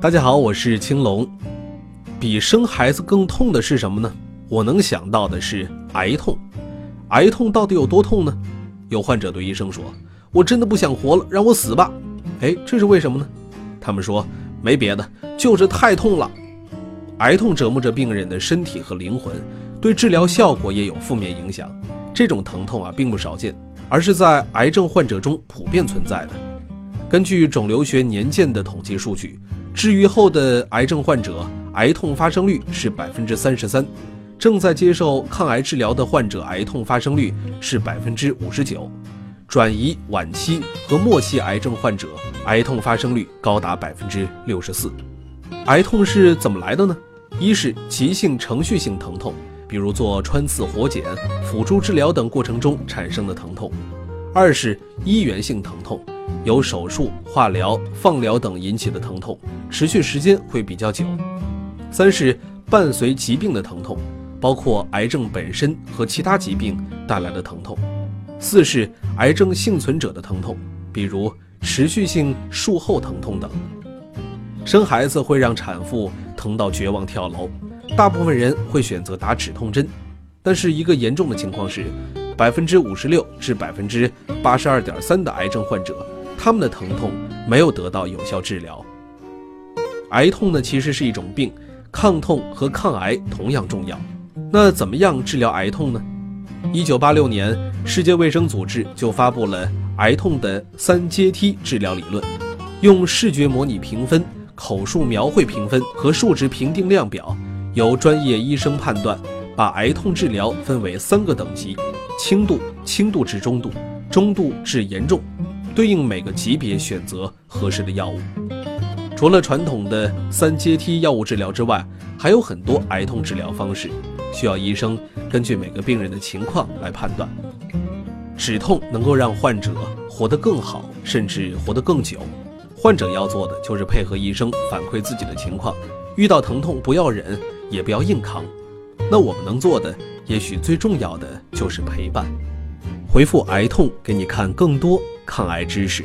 大家好，我是青龙。比生孩子更痛的是什么呢？我能想到的是癌痛。癌痛到底有多痛呢？有患者对医生说：“我真的不想活了，让我死吧。”哎，这是为什么呢？他们说没别的，就是太痛了。癌痛折磨着病人的身体和灵魂，对治疗效果也有负面影响。这种疼痛啊，并不少见，而是在癌症患者中普遍存在的。根据肿瘤学年鉴的统计数据，治愈后的癌症患者癌痛发生率是百分之三十三。正在接受抗癌治疗的患者，癌痛发生率是百分之五十九；转移晚期和末期癌症患者，癌痛发生率高达百分之六十四。癌痛是怎么来的呢？一是急性程序性疼痛，比如做穿刺、活检、辅助治疗等过程中产生的疼痛；二是医源性疼痛，由手术、化疗、放疗等引起的疼痛，持续时间会比较久；三是伴随疾病的疼痛。包括癌症本身和其他疾病带来的疼痛，四是癌症幸存者的疼痛，比如持续性术后疼痛等。生孩子会让产妇疼到绝望跳楼，大部分人会选择打止痛针，但是一个严重的情况是，百分之五十六至百分之八十二点三的癌症患者，他们的疼痛没有得到有效治疗。癌痛呢，其实是一种病，抗痛和抗癌同样重要。那怎么样治疗癌痛呢？一九八六年，世界卫生组织就发布了癌痛的三阶梯治疗理论，用视觉模拟评分、口述描绘评分和数值评定量表，由专业医生判断，把癌痛治疗分为三个等级：轻度、轻度至中度、中度至严重，对应每个级别选择合适的药物。除了传统的三阶梯药物治疗之外，还有很多癌痛治疗方式。需要医生根据每个病人的情况来判断。止痛能够让患者活得更好，甚至活得更久。患者要做的就是配合医生反馈自己的情况，遇到疼痛不要忍，也不要硬扛。那我们能做的，也许最重要的就是陪伴。回复“癌痛”给你看更多抗癌知识。